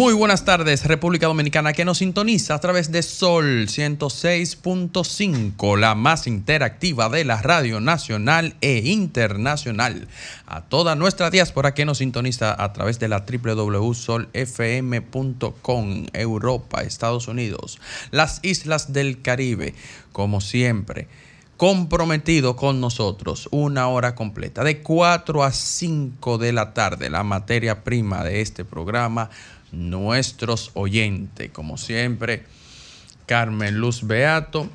Muy buenas tardes, República Dominicana, que nos sintoniza a través de Sol 106.5, la más interactiva de la radio nacional e internacional. A toda nuestra diáspora que nos sintoniza a través de la www.solfm.com, Europa, Estados Unidos, las islas del Caribe, como siempre comprometido con nosotros una hora completa, de 4 a 5 de la tarde, la materia prima de este programa, nuestros oyentes. Como siempre, Carmen Luz Beato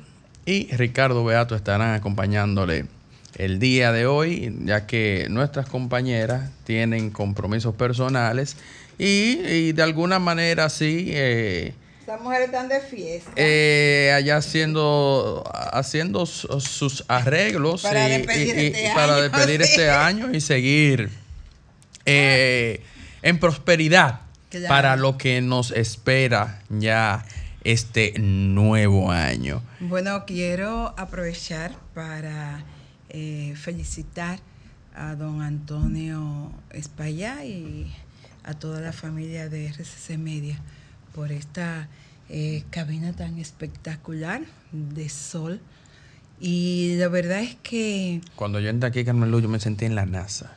y Ricardo Beato estarán acompañándole el día de hoy, ya que nuestras compañeras tienen compromisos personales y, y de alguna manera sí... eh, Estas mujeres están de fiesta. eh, allá haciendo haciendo su- sus arreglos Para y- despedir y- y- este para año, despedir este año y seguir eh, en prosperidad Claro. para lo que nos espera ya este nuevo año. Bueno, quiero aprovechar para eh, felicitar a don Antonio Espaillá y a toda la familia de RCC Media por esta eh, cabina tan espectacular de sol. Y la verdad es que Cuando yo entré aquí, Carmen Luz, yo me sentí en la NASA.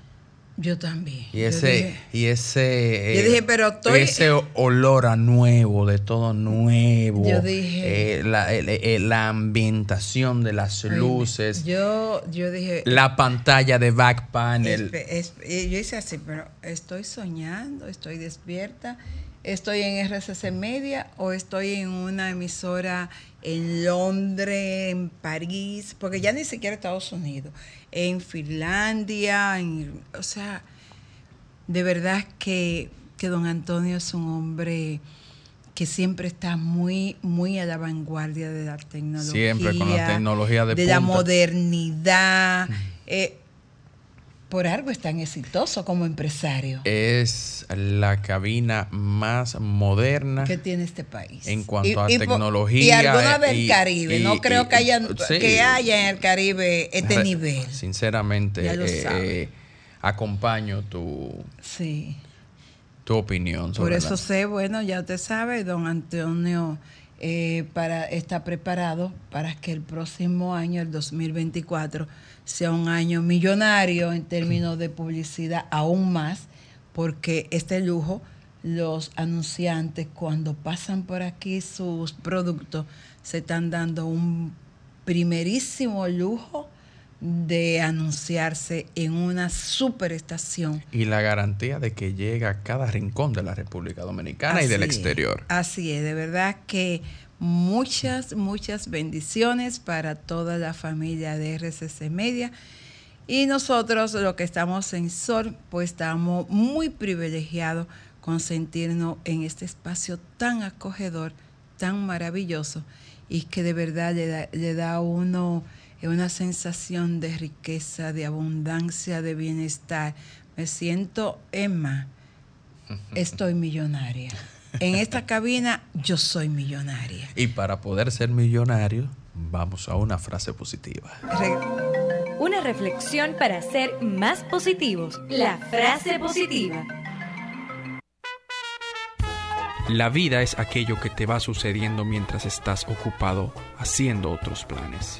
Yo también. Y ese, dije, y ese, Yo eh, dije, pero estoy- ese olor a nuevo, de todo nuevo. Yo dije- eh, la, el- la ambientación de las "Ay, luces, Yo, yo dije, la pantalla de back panel. Es- yo hice así, pero estoy soñando, estoy despierta, estoy en RCC Media o estoy en una emisora en Londres, en París, porque ya ni siquiera Estados Unidos, en Finlandia, en- o sea, de verdad que, que don Antonio es un hombre que siempre está muy, muy a la vanguardia de la tecnología. Siempre con la tecnología de la punta. modernidad. Eh, por algo es tan exitoso como empresario Es la cabina más moderna que tiene este país. en cuanto Y- a y tecnología. Y alguna del Caribe. y- no creo que, haya, sí. que haya en el Caribe este Re- nivel. Sinceramente, Ya lo eh, sabe. eh, acompaño tu, Sí. tu opinión Por sobre eso la- sé, bueno, ya usted sabe, don Antonio eh, para, está preparado para que el próximo año, el 2024, sea un año millonario en términos de publicidad aún más, porque este lujo, los anunciantes cuando pasan por aquí sus productos, se están dando un primerísimo lujo de anunciarse en una superestación y la garantía de que llega a cada rincón de la República Dominicana y del es, exterior. Así es, de verdad que muchas, muchas bendiciones para toda la familia de RCC Media. Y nosotros, los que estamos en Sol, pues estamos muy privilegiados con sentirnos en este espacio tan acogedor, tan maravilloso, y que de verdad le da, le da a uno una sensación de riqueza, de abundancia, de bienestar. Me siento, Emma, estoy millonaria. En esta cabina yo soy millonaria. Y para poder ser millonario, vamos a una frase positiva. Re- Una reflexión para ser más positivos. La frase positiva. La vida es aquello que te va sucediendo mientras estás ocupado haciendo otros planes.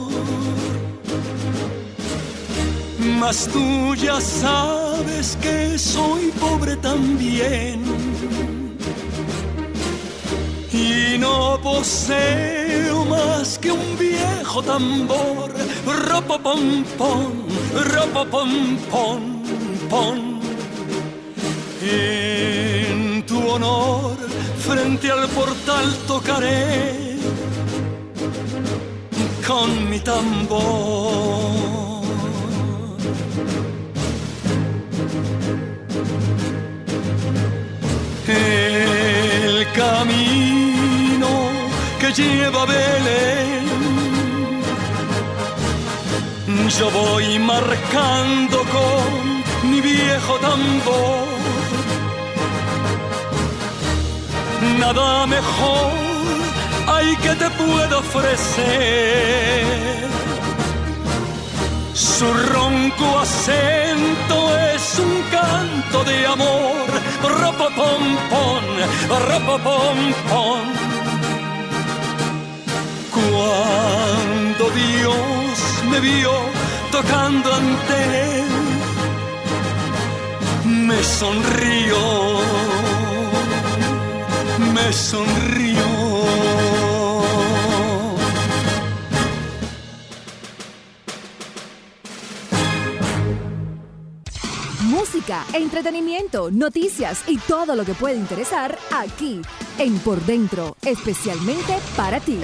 Mas tú ya sabes que soy pobre también y no poseo más que un viejo tambor. Ropo pom pom, ropo pom pom pom. En tu honor, frente al portal tocaré con mi tambor. El camino que lleva Belén. Yo voy marcando con mi viejo tambor. Nada mejor hay que te puedo ofrecer. Su ronco acento es un canto de amor. Ropo pom pom, ropo pom pom. Cuando Dios me vio tocando ante él, me sonrió, me sonrió. Entretenimiento, noticias y todo lo que puede interesar aquí en Por Dentro, especialmente para ti.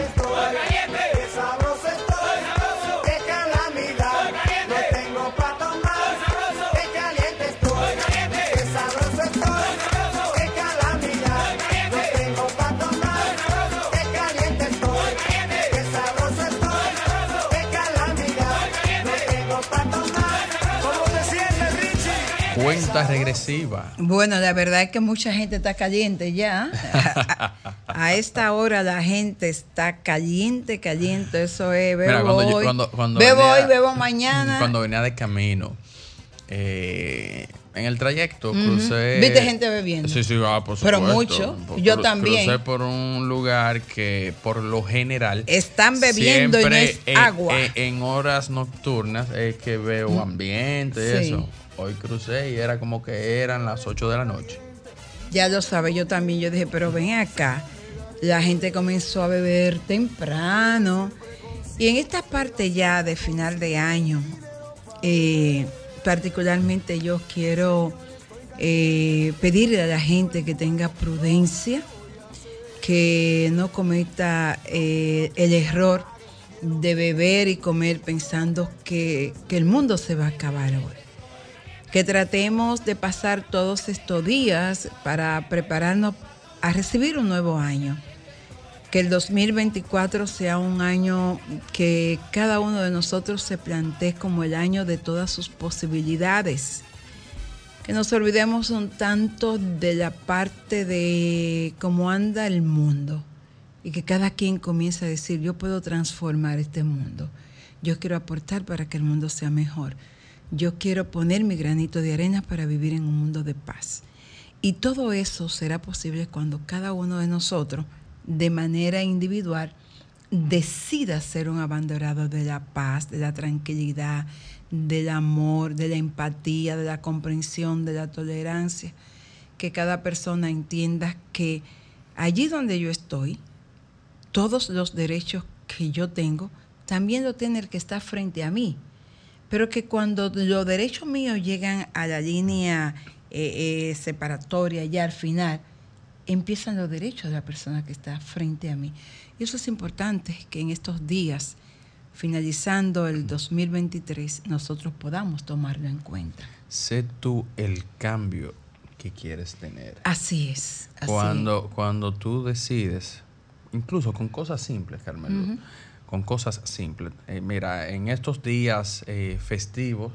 Cuenta regresiva. Bueno, la verdad es que mucha gente está caliente ya. A, a esta hora la gente está caliente, caliente. Eso es, bebo Mira, cuando yo- hoy, cuando- cuando bebo venía- hoy, bebo mañana. Cuando venía de camino, eh, en el trayecto crucé. ¿Viste gente bebiendo? Sí, sí, ah, por Pero supuesto. mucho. Por- Yo cru- también. Crucé por un lugar que, por lo general. Están bebiendo y no es agua. En, en horas nocturnas es que veo ambiente y Sí. eso. Hoy crucé y era como que eran las 8 de la noche. Ya lo sabe, yo también. Yo dije, pero ven acá. La gente comenzó a beber temprano. Y en esta parte ya de final de año, eh, particularmente yo quiero eh, pedirle a la gente que tenga prudencia, que no cometa eh, el error de beber y comer pensando que, que el mundo se va a acabar hoy que tratemos de pasar todos estos días para prepararnos a recibir un nuevo año. Que el 2024 sea un año que cada uno de nosotros se plantee como el año de todas sus posibilidades. Que nos olvidemos un tanto de la parte de cómo anda el mundo y que cada quien comience a decir, yo puedo transformar este mundo. Yo quiero aportar para que el mundo sea mejor. Yo quiero poner mi granito de arena para vivir en un mundo de paz. Y todo eso será posible cuando cada uno de nosotros, de manera individual, decida ser un abanderado de la paz, de la tranquilidad, del amor, de la empatía, de la comprensión, de la tolerancia. Que cada persona entienda que allí donde yo estoy, todos los derechos que yo tengo, también lo tiene el que está frente a mí. Pero que cuando los derechos míos llegan a la línea eh, eh, separatoria, ya al final, empiezan los derechos de la persona que está frente a mí. Y eso es importante, que en estos días, finalizando el 2023, nosotros podamos tomarlo en cuenta. Sé tú el cambio que quieres tener. Así es. así Cuando, cuando tú decides, incluso con cosas simples, Carmelo, con cosas simples. Eh, mira, en estos días eh, festivos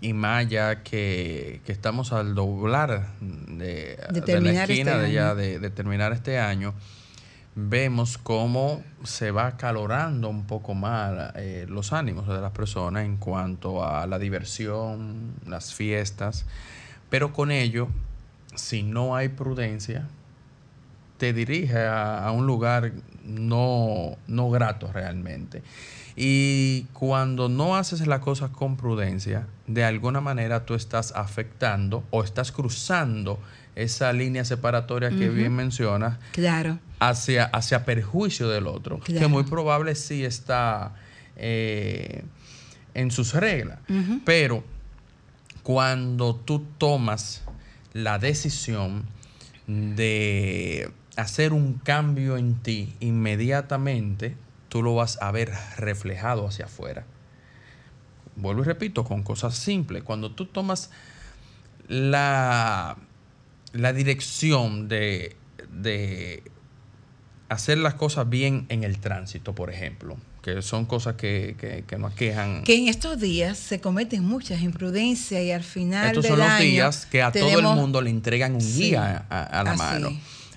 y más ya que, que estamos al doblar de, de la terminar esquina este de, ya año. de, de terminar este año, vemos cómo se va acalorando un poco más eh, los ánimos de las personas en cuanto a la diversión, las fiestas, pero con ello, si no hay prudencia, te dirige a, a un lugar no, no grato realmente. Y cuando no haces las cosas con prudencia, de alguna manera tú estás afectando o estás cruzando esa línea separatoria que bien mencionas Claro. hacia, hacia perjuicio del otro, que muy probable sí está eh, en sus reglas. Pero cuando tú tomas la decisión de hacer un cambio en ti, inmediatamente tú lo vas a ver reflejado hacia afuera. Vuelvo y repito, con cosas simples. Cuando tú tomas la, la dirección de, de hacer las cosas bien en el tránsito, por ejemplo, que son cosas que, que, que nos aquejan. Que en estos días se cometen muchas imprudencias y al final Estos del son los año días que a todo el mundo le entregan un Sí, guía a, a la así. mano.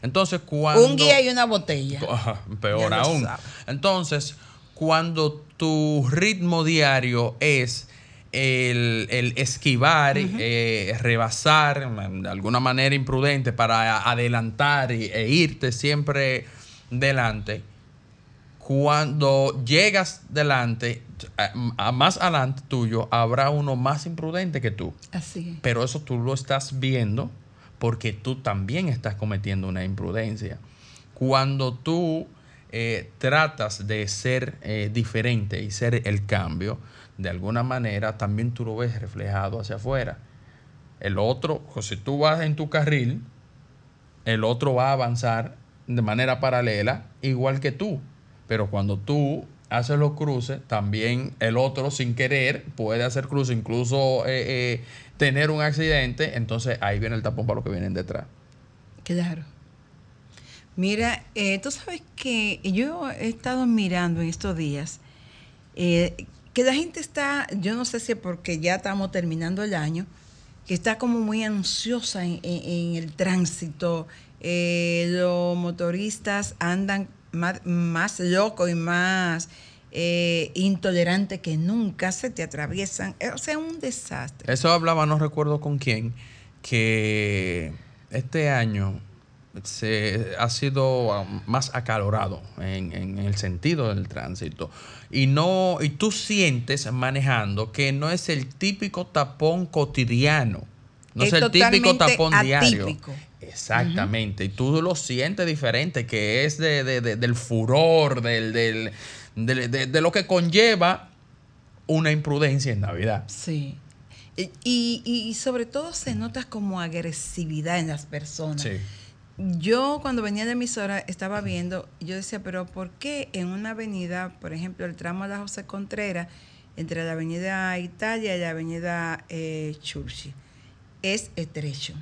Entonces, cuando... un guía y una botella. Peor aún. sabe. Entonces, cuando tu ritmo diario es el, el esquivar, eh, rebasar mm, de alguna manera imprudente para adelantar y- e irte siempre delante, cuando llegas delante, a- a más adelante tuyo, habrá uno más imprudente que tú. Así. Pero eso tú lo estás viendo porque tú también estás cometiendo una imprudencia. Cuando tú eh, tratas de ser eh, diferente y ser el cambio, de alguna manera también tú lo ves reflejado hacia afuera. El otro, o si tú vas en tu carril, el otro va a avanzar de manera paralela igual que tú. Pero cuando tú haces los cruces, también el otro sin querer puede hacer cruces, incluso eh, eh, tener un accidente. Entonces ahí viene el tapón para los que vienen detrás. Claro. Mira, eh, tú sabes que yo he estado mirando en estos días eh, que la gente está, yo no sé si es porque ya estamos terminando el año, que está como muy ansiosa en, en- en el tránsito. Eh, los motoristas andan más, más locos y más eh, intolerantes que nunca, se te atraviesan. Eh, O sea, un desastre. Eso hablaba, no recuerdo con quién, que este año se ha sido um, más acalorado en, en el sentido del tránsito. Y no, y tú sientes manejando que no es el típico tapón cotidiano. No es, Es el típico tapón diario. Exactamente. Y tú lo sientes diferente, que es de, de- de- del furor, del, del- de, lo que conlleva una imprudencia en Navidad. Sí. Y, y- y sobre todo se nota como agresividad en las personas. Sí. Yo cuando venía de emisora estaba viendo, yo decía, pero ¿por qué en una avenida, por ejemplo, el tramo de la José Contreras, entre la avenida Italia y la avenida eh, Churchill, es estrecho?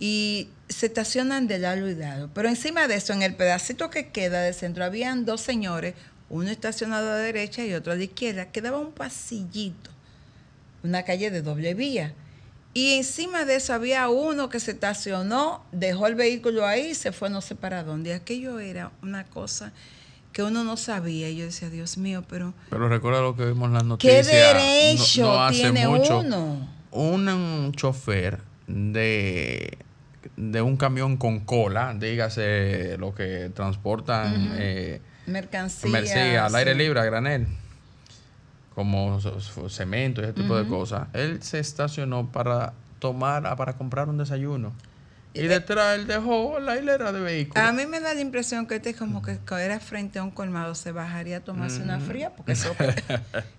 Y se estacionan de lado y lado. Pero encima de eso, en el pedacito que queda del centro, habían dos señores, uno estacionado a la derecha y otro a la izquierda. Quedaba un pasillito, una calle de doble vía. Y encima de eso había uno que se estacionó, dejó el vehículo ahí y se fue no sé para dónde. Aquello era una cosa que uno no sabía. Y yo decía, Dios mío, pero Pero recuerda lo que vimos en las ¿qué noticias. derecho no- tiene mucho. uno? Un, chofer de, de un camión con cola, dígase lo que transportan eh, Mercancía. mercancía al aire libre, a granel, como cemento y ese tipo de cosas. Él se estacionó para tomar, para comprar un desayuno. Y detrás él dejó la hilera de vehículos. A mí me da la impresión que este como que era frente a un colmado se bajaría a tomarse una fría, porque eso que-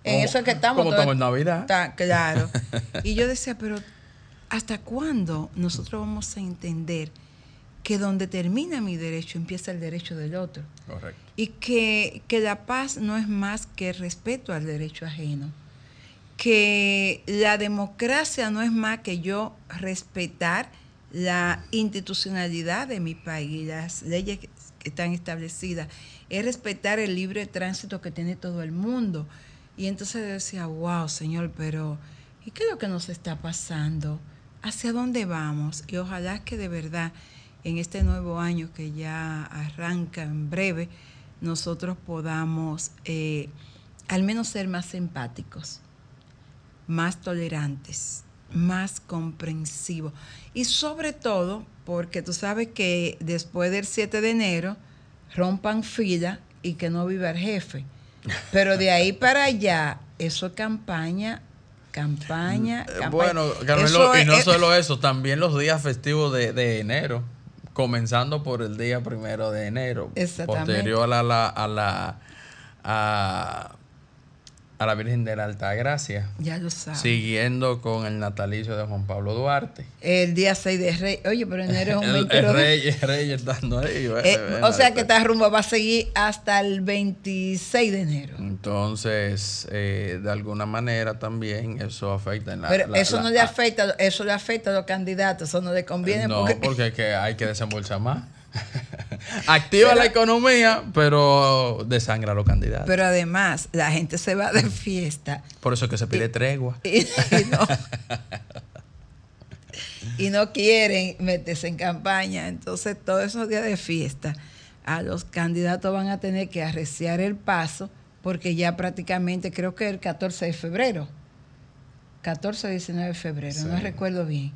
en eso es que estamos. Como estamos en Navidad. Está claro. Y yo decía, pero ¿hasta cuándo nosotros vamos a entender que donde termina mi derecho empieza el derecho del otro? Correcto. Y que, que la paz no es más que respeto al derecho ajeno. Que la democracia no es más que yo respetar la institucionalidad de mi país, las leyes que están establecidas. Es respetar el libre tránsito que tiene todo el mundo. Y entonces yo decía, wow, Señor, pero ¿y qué es lo que nos está pasando? ¿Hacia dónde vamos? Y ojalá que de verdad en este nuevo año que ya arranca en breve, nosotros podamos eh, al menos ser más empáticos, más tolerantes, más comprensivos. Y sobre todo, porque tú sabes que después del 7 de enero rompan fila y que no viva el jefe. Pero de ahí para allá, eso es campaña, campaña, Eh, campaña. Bueno, Carmelo, y no es- solo eso, también los días festivos de, de enero, comenzando por el día primero de enero, posterior a la, a la, a, a la Virgen de la Altagracia, Ya lo sabes. siguiendo con el natalicio de Juan Pablo Duarte. El día 6 de Rey. Oye, pero enero es un El, 22 el de- rey, el rey estando ahí. Eh, o sea que esta rumba va a seguir hasta el 26 de enero. Entonces, eh, de alguna manera también eso afecta en la... Pero la- eso la- no le a- afecta, eso le afecta a los candidatos, eso no le conviene No, porque, porque, es que hay que desembolsar más. Activa Pero- la economía, pero desangra a los candidatos. pero además la gente se va de fiesta Por eso es que se pide tregua. y, y no, y no quieren meterse en campaña. Entonces, todos esos días de fiesta, a los candidatos van a tener que arreciar el paso, porque ya prácticamente, creo que el 14 de febrero, 14 o 19 de febrero, no recuerdo bien.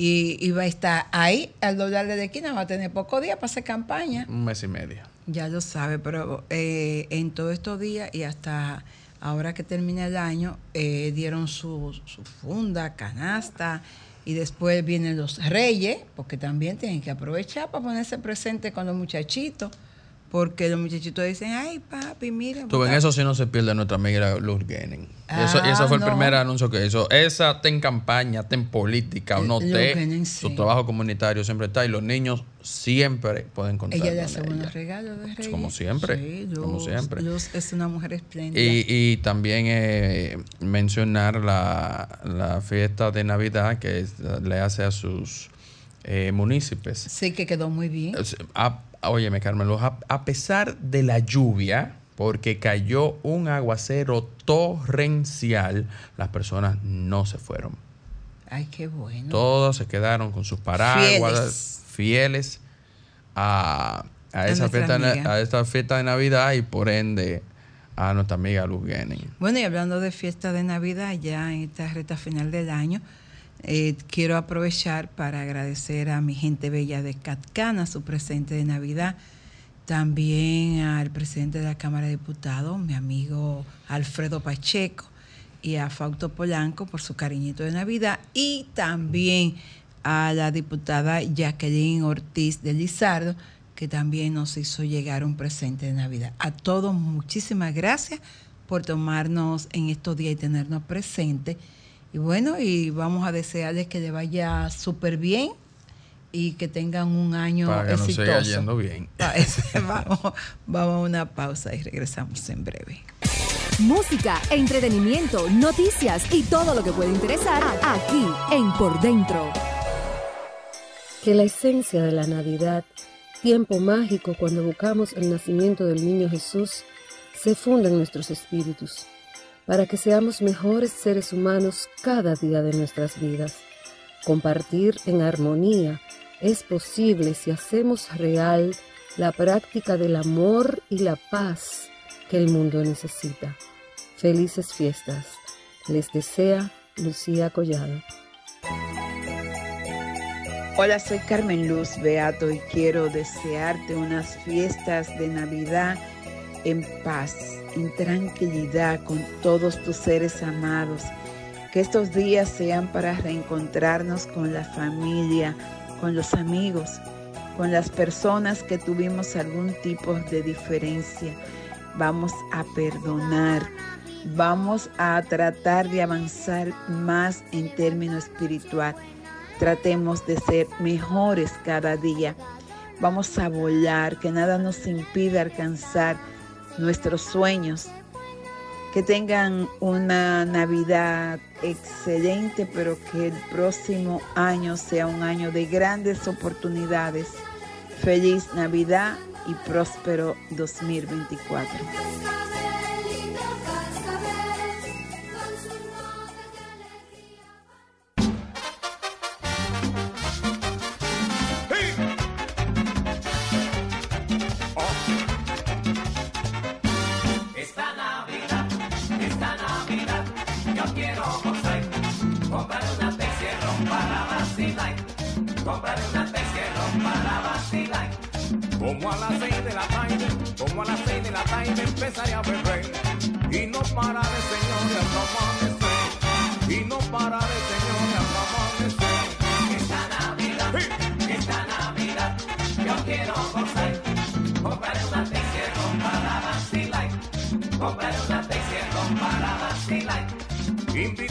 Y, y va a estar ahí, al doblarle de esquina, va a tener pocos días para hacer campaña. Un mes y medio. Ya lo sabe, pero eh, en todos estos días y hasta ahora que termina el año, eh, dieron su, su funda, canasta, y después vienen los reyes, porque también tienen que aprovechar para ponerse presente con los muchachitos, porque los muchachitos dicen, ay papi, mira. Tú en bota- eso sí no se pierde nuestra amiga Luz eso, y Ah, ese fue el no. primer anuncio que hizo. Esa está en campaña, está en política o no Luz. Genen, Su sí. trabajo comunitario siempre está y los niños siempre pueden contar Ella le hace buenos regalos de reyes. Como siempre, Sí, como Luz- siempre. Luz es una mujer espléndida. Y, y también eh, mencionar la, la fiesta de Navidad que le hace a sus eh, municipios. sí, que quedó muy bien. Es- a- óyeme, Carmelo, a, a pesar de la lluvia, porque cayó un aguacero torrencial, las personas no se fueron. Ay, qué bueno. Todos se quedaron con sus paraguas, fieles, a, a A esa fiesta, amiga. a esta fiesta de Navidad y por ende a nuestra amiga Luz Guenin. Bueno, y hablando de fiesta de Navidad, ya en esta recta final del año, eh, quiero aprovechar para agradecer a mi gente bella de Catcana su presente de Navidad. También al presidente de la Cámara de Diputados, mi amigo Alfredo Pacheco, y a Fausto Polanco por su cariñito de Navidad. Y también a la diputada Jacqueline Ortiz de Lizardo, que también nos hizo llegar un presente de Navidad. A todos, muchísimas gracias por tomarnos en estos días y tenernos presentes. Y bueno, y vamos a desearles que le vaya súper bien y que tengan un año Para que nos exitoso. siga yendo bien. Pa- vamos, vamos a una pausa y regresamos en breve. Música, entretenimiento, noticias y todo lo que puede interesar aquí en Por Dentro. Que la esencia de la Navidad, tiempo mágico cuando buscamos el nacimiento del niño Jesús, se funda en nuestros espíritus, para que seamos mejores seres humanos cada día de nuestras vidas. Compartir en armonía es posible si hacemos real la práctica del amor y la paz que el mundo necesita. Felices fiestas. Les desea Lucía Collado. Hola, soy Carmen Luz Beato y quiero desearte unas fiestas de Navidad en paz, en tranquilidad con todos tus seres amados. Que estos días sean para reencontrarnos con la familia, con los amigos, con las personas que tuvimos algún tipo de diferencia. Vamos a perdonar, vamos a tratar de avanzar más en términos espiritual. Tratemos de ser mejores cada día. Vamos a volar, que nada nos impida alcanzar nuestros sueños. Que tengan una Navidad excelente, pero que el próximo año sea un año de grandes oportunidades. Feliz Navidad y próspero 2024.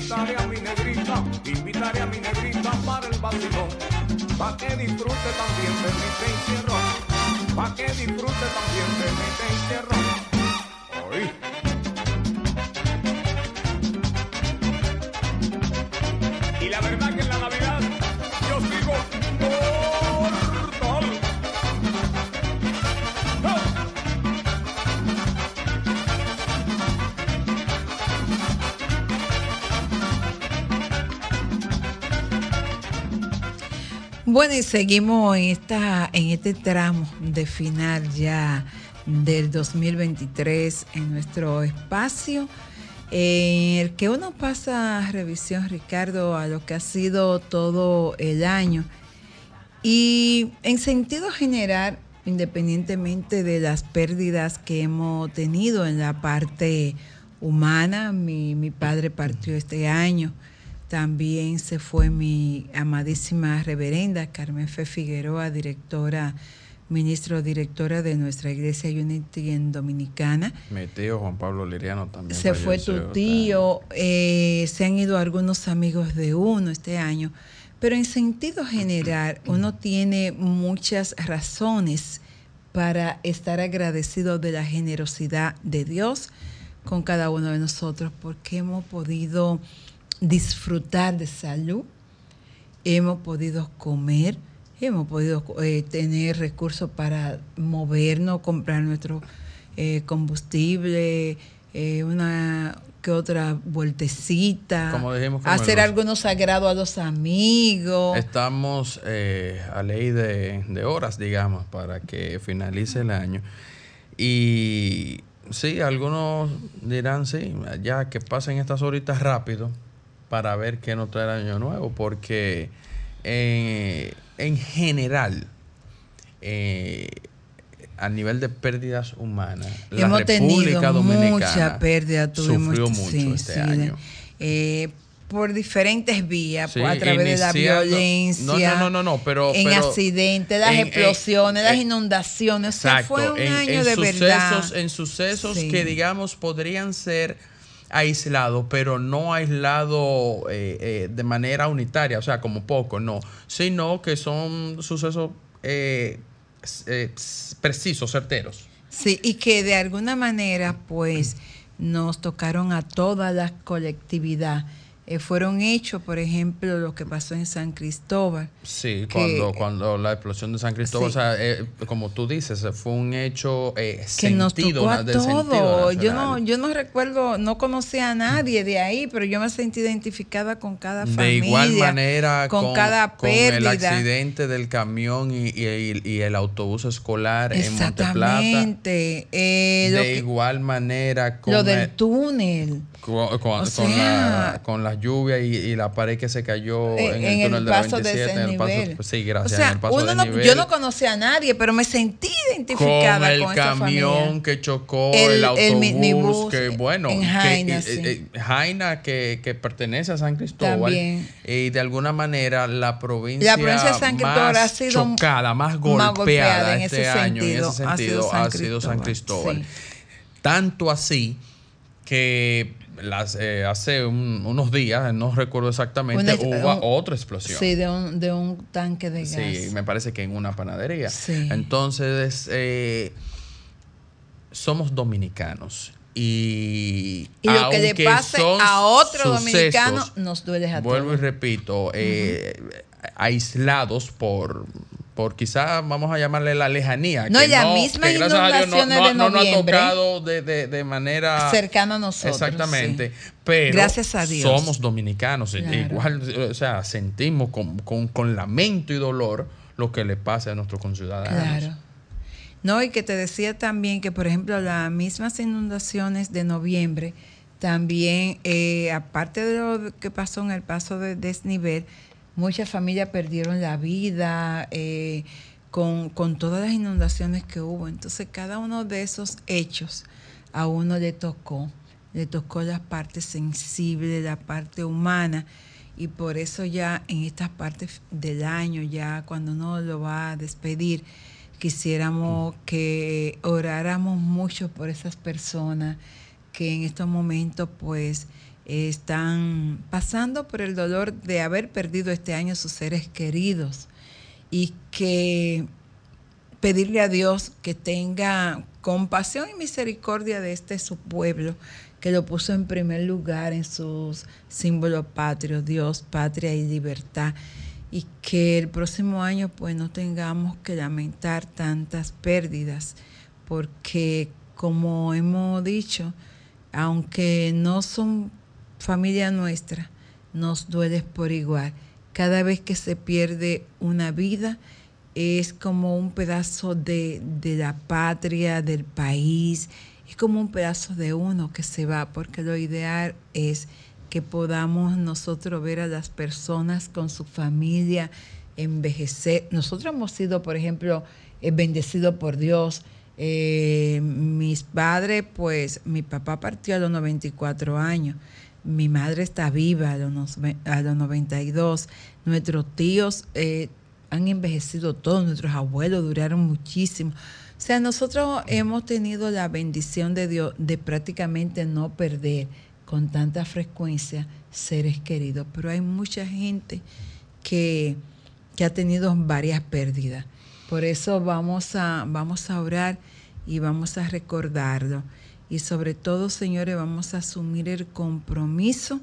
Invitaré a mi negrita, invitaré a mi negrita para el vacilón. Pa' que disfrute también de mi encierro. Pa' que disfrute también de mi encierro. Bueno, y seguimos en, esta, en este tramo de final ya del 2023 en nuestro espacio, en el que uno pasa revisión, Ricardo, a lo que ha sido todo el año. Y en sentido general, independientemente de las pérdidas que hemos tenido en la parte humana, mi, mi padre partió este año. También se fue mi amadísima reverenda Carmen Fe Figueroa, directora, ministro directora de nuestra iglesia Unity en Dominicana. Mi tío Juan Pablo Liriano también. Se fue tu tío, eh, se han ido algunos amigos de uno este año, pero en sentido general uno tiene muchas razones para estar agradecido de la generosidad de Dios con cada uno de nosotros, porque hemos podido disfrutar de salud, hemos podido comer, hemos podido eh, tener recursos para movernos, comprar nuestro eh, combustible, eh, una que otra vueltecita, Como dijimos con hacer el- algunos sagrados a los amigos. Estamos eh, a ley de, de horas, digamos, para que finalice el año. Y sí, algunos dirán, sí, ya que pasen estas horitas rápido para ver qué nos trae el año nuevo, porque eh, en general, eh, a nivel de pérdidas humanas, la República Dominicana mucha pérdida, tuvimos sufrió mucho sí, este sí, año. eh, por diferentes vías, Sí, a través de la violencia, No, no, no, no, no, pero- en pero accidentes, las en- en- explosiones, las en- inundaciones. O sea, Exacto, fue un en, año en de sucesos, verdad. En sucesos que, digamos, podrían ser aislados, pero no aislados eh, eh, de manera unitaria, o sea, como poco, no, sino que son sucesos eh, precisos, certeros. Sí, y que de alguna manera, pues, nos tocaron a toda la colectividad. Eh, fueron hechos, por ejemplo, lo que pasó en San Cristóbal. Sí, que- cuando, cuando la explosión de San Cristóbal, Sí. o sea, eh, como tú dices, fue un hecho eh, que nos sentido, tocó na- a todos. Yo no, yo no recuerdo, no conocía a nadie de ahí, pero yo me sentí identificada con cada De familia. igual manera, con, cada con el pérdida. accidente del camión y, y- y el autobús escolar en Monteplata. Exactamente. Eh, De que- igual manera, con, lo del el- túnel. con, con- O con sea, la- con las lluvia y, y la pared que se cayó En, en, el túnel el de la paso 27, de ese en el paso, sí, gracias, O sea, en el paso uno de no- nivel. yo no conocía a nadie, pero me sentí con identificada el con, camión familia. que chocó, El- el, autobús, que bueno, en que- Jaina, eh, sí. eh, Jaina, que, que pertenece a San Cristóbal, También. y de alguna manera la provincia, La provincia de San Cristóbal más ha sido chocada, más más golpeada, en este ese año, en sentido, ese ha sido sentido, San ha sido San Cristóbal, Cristóbal. Tanto así que las, eh, hace un- unos días, no recuerdo exactamente, Una- hubo un- otra explosión. Sí, de un, de un tanque de gas. Sí, me parece que en una panadería. Sí. Entonces, eh, somos dominicanos. Y, Y lo que le pase a otro sucesos, dominicano nos duele a Vuelvo y repito, eh, aislados por por quizá vamos a llamarle la lejanía. No, que y la misma que gracias a Dios no, inundaciones no- de no nos ha noviembre. tocado de, de- de manera Cercano a nosotros, Exactamente. sí. Pero Gracias a Dios. somos dominicanos. Claro. Igual, o sea, sentimos con, con- con lamento y dolor lo que le pasa a nuestros conciudadanos. Claro. No, y que te decía también que, por ejemplo, las mismas inundaciones de noviembre, también, eh, aparte de lo que pasó en el paso de desnivel, muchas familias perdieron la vida eh, con, con todas las inundaciones que hubo. Entonces, cada uno de esos hechos a uno le tocó, le tocó la parte sensible, la parte humana. Y por eso ya en estas partes del año, ya cuando uno lo va a despedir, quisiéramos que oráramos mucho por esas personas que en estos momentos pues están pasando por el dolor de haber perdido este año sus seres queridos. Y que pedirle a Dios que tenga compasión y misericordia de este su pueblo, que lo puso en primer lugar en sus símbolos patrios, Dios, patria y libertad, y que el próximo año pues no tengamos que lamentar tantas pérdidas, porque como hemos dicho, aunque no son familia nuestra, nos duele por igual. Cada vez que se pierde una vida, es como un pedazo de, de la patria, del país, es como un pedazo de uno que se va, porque lo ideal es que podamos nosotros ver a las personas con su familia envejecer. Nosotros hemos sido, por ejemplo, eh, bendecidos por Dios. Eh, mis padres, pues mi papá partió a los 94 años. Mi madre está viva a los, no- a los 92. Nuestros tíos eh, han envejecido todos, nuestros abuelos duraron muchísimo. O sea, nosotros hemos tenido la bendición de Dios de prácticamente no perder con tanta frecuencia seres queridos, pero hay mucha gente que, que ha tenido varias pérdidas. Por eso vamos a, vamos a orar y vamos a recordarlo. Y sobre todo, señores, vamos a asumir el compromiso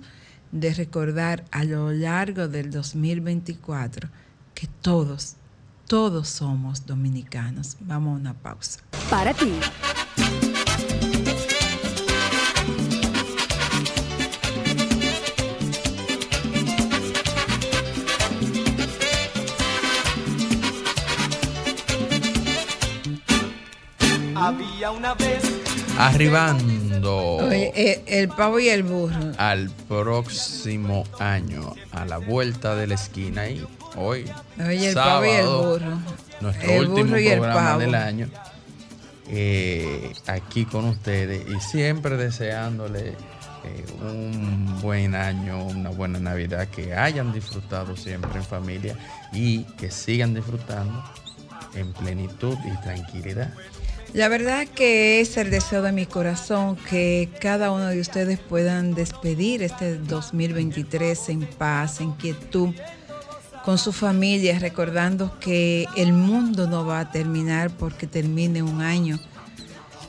de recordar a lo largo del 2024 que todos, todos somos dominicanos. Vamos a una pausa. Para ti. Había una vez Arribando eh, el pavo y el burro. al próximo año, a la vuelta de la esquina y hoy, Oye, el pavo y el sábado, burro. nuestro El último burro y el programa pavo. del año, eh, aquí con ustedes y siempre deseándole eh, un buen año, una buena Navidad, que hayan disfrutado siempre en familia y que sigan disfrutando en plenitud y tranquilidad. La verdad que es el deseo de mi corazón que cada uno de ustedes puedan despedir este 2023 en paz, en quietud, con su familia, recordando que el mundo no va a terminar porque termine un año,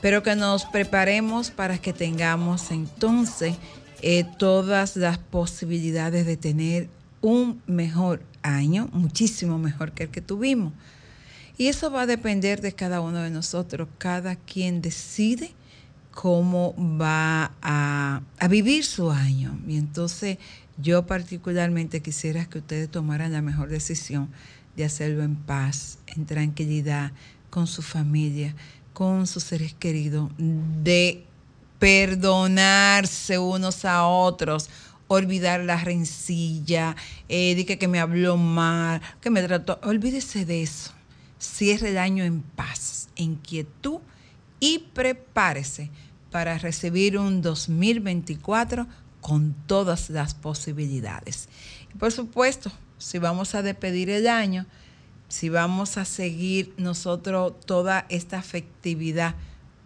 pero que nos preparemos para que tengamos entonces eh, todas las posibilidades de tener un mejor año, muchísimo mejor que el que tuvimos. Y eso va a depender de cada uno de nosotros. Cada quien decide cómo va a, vivir su año. Y entonces yo particularmente quisiera que ustedes tomaran la mejor decisión de hacerlo en paz, en tranquilidad, con su familia, con sus seres queridos, de perdonarse unos a otros. olvidar la rencilla, eh, que, que me habló mal, que me trató. Olvídese de eso. Cierre el año en paz, en quietud y prepárese para recibir un 2024 con todas las posibilidades. Y por supuesto, si vamos a despedir el año, si vamos a seguir nosotros toda esta afectividad,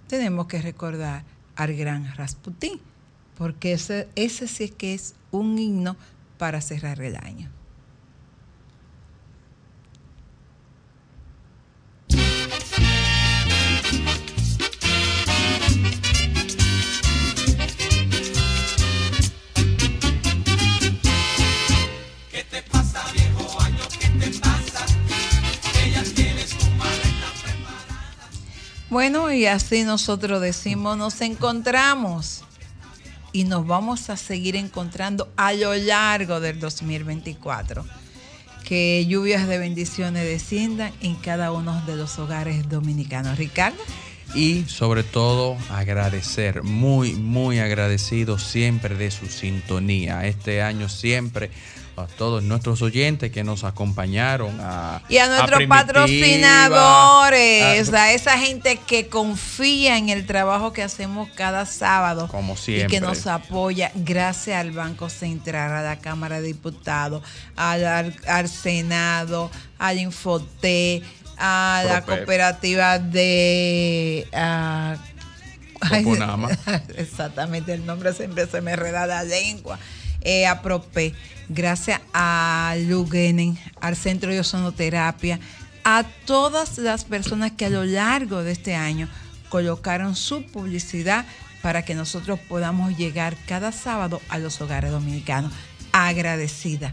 tenemos que recordar al gran Rasputín, porque ese, ese sí que es un himno para cerrar el año. Bueno, y así nosotros decimos, nos encontramos y nos vamos a seguir encontrando a lo largo del 2024. Que lluvias de bendiciones desciendan en cada uno de los hogares dominicanos. Ricardo. y sobre todo agradecer, muy, muy agradecido siempre de su sintonía. Este año siempre a todos nuestros oyentes que nos acompañaron a Y a nuestros patrocinadores, a- a esa gente que confía en el trabajo que hacemos cada sábado. Como Y que nos apoya gracias al Banco Central, a la Cámara de Diputados, al, al- al Senado, al Infoté, a la cooperativa de... ah, ay, exactamente, el nombre siempre se me reda la lengua. Eh, gracias a Lugenen, al Centro de Ozonoterapia, a todas las personas que a lo largo de este año colocaron su publicidad para que nosotros podamos llegar cada sábado a los hogares dominicanos. Agradecida.